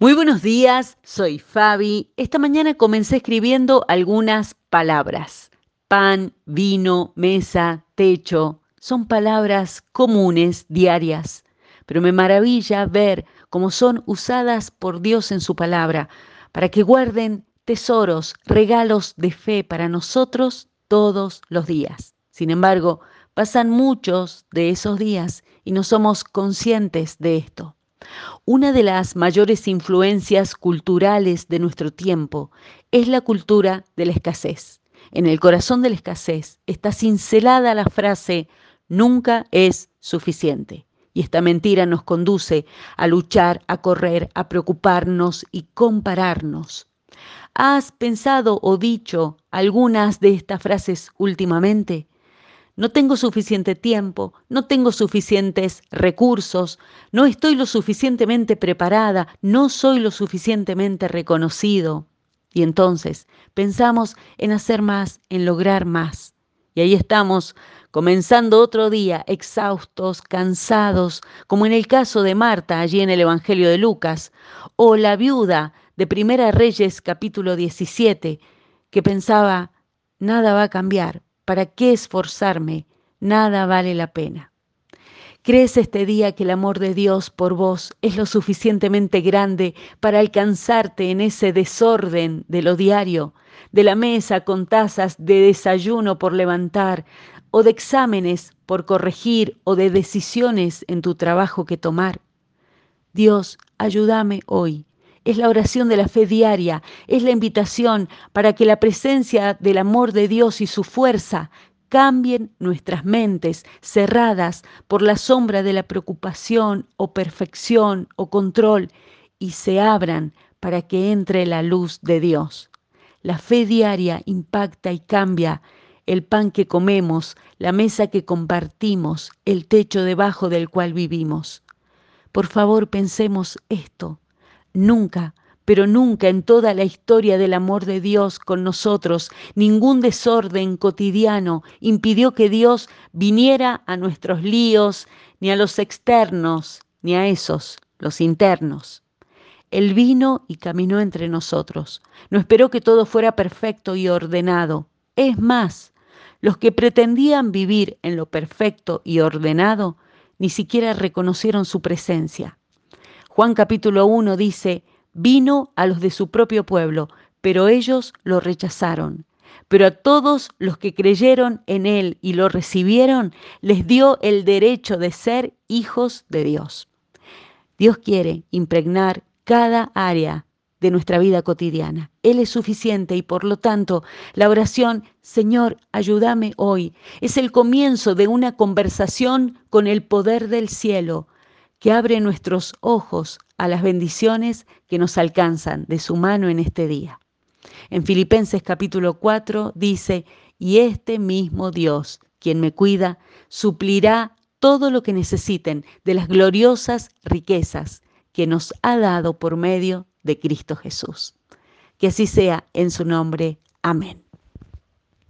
Muy buenos días, soy Fabi. Esta mañana comencé escribiendo algunas palabras. Pan, vino, mesa, techo, son palabras comunes, diarias, pero me maravilla ver cómo son usadas por Dios en su palabra, para que guarden tesoros, regalos de fe para nosotros todos los días. Sin embargo, pasan muchos de esos días y no somos conscientes de esto. Una de las mayores influencias culturales de nuestro tiempo es la cultura de la escasez. En el corazón de la escasez está cincelada la frase nunca es suficiente. Y esta mentira nos conduce a luchar, a correr, a preocuparnos y compararnos. ¿Has pensado o dicho algunas de estas frases últimamente? No tengo suficiente tiempo, no tengo suficientes recursos, no estoy lo suficientemente preparada, no soy lo suficientemente reconocido. Y entonces pensamos en hacer más, en lograr más. Y ahí estamos, comenzando otro día, exhaustos, cansados, como en el caso de Marta allí en el Evangelio de Lucas, o la viuda de Primera Reyes capítulo 17, que pensaba, nada va a cambiar, ¿Para qué esforzarme? Nada vale la pena. ¿Crees este día que el amor de Dios por vos es lo suficientemente grande para alcanzarte en ese desorden de lo diario, de la mesa con tazas de desayuno por levantar, o de exámenes por corregir, o de decisiones en tu trabajo que tomar? Dios, ayúdame hoy es la oración de la fe diaria, es la invitación para que la presencia del amor de Dios y su fuerza cambien nuestras mentes cerradas por la sombra de la preocupación o perfección o control y se abran para que entre la luz de Dios. La fe diaria impacta y cambia el pan que comemos, la mesa que compartimos, el techo debajo del cual vivimos. Por favor, pensemos esto. Nunca, pero nunca en toda la historia del amor de Dios con nosotros, ningún desorden cotidiano impidió que Dios viniera a nuestros líos, ni a los externos, ni a esos, los internos. Él vino y caminó entre nosotros. No esperó que todo fuera perfecto y ordenado. Es más, los que pretendían vivir en lo perfecto y ordenado ni siquiera reconocieron su presencia. Juan capítulo 1 dice, vino a los de su propio pueblo, pero ellos lo rechazaron. Pero a todos los que creyeron en Él y lo recibieron, les dio el derecho de ser hijos de Dios. Dios quiere impregnar cada área de nuestra vida cotidiana. Él es suficiente y por lo tanto la oración, Señor, ayúdame hoy, es el comienzo de una conversación con el poder del cielo que abre nuestros ojos a las bendiciones que nos alcanzan de su mano en este día. En Filipenses capítulo 4 dice, y este mismo Dios, quien me cuida, suplirá todo lo que necesiten de las gloriosas riquezas que nos ha dado por medio de Cristo Jesús. Que así sea en su nombre. Amén.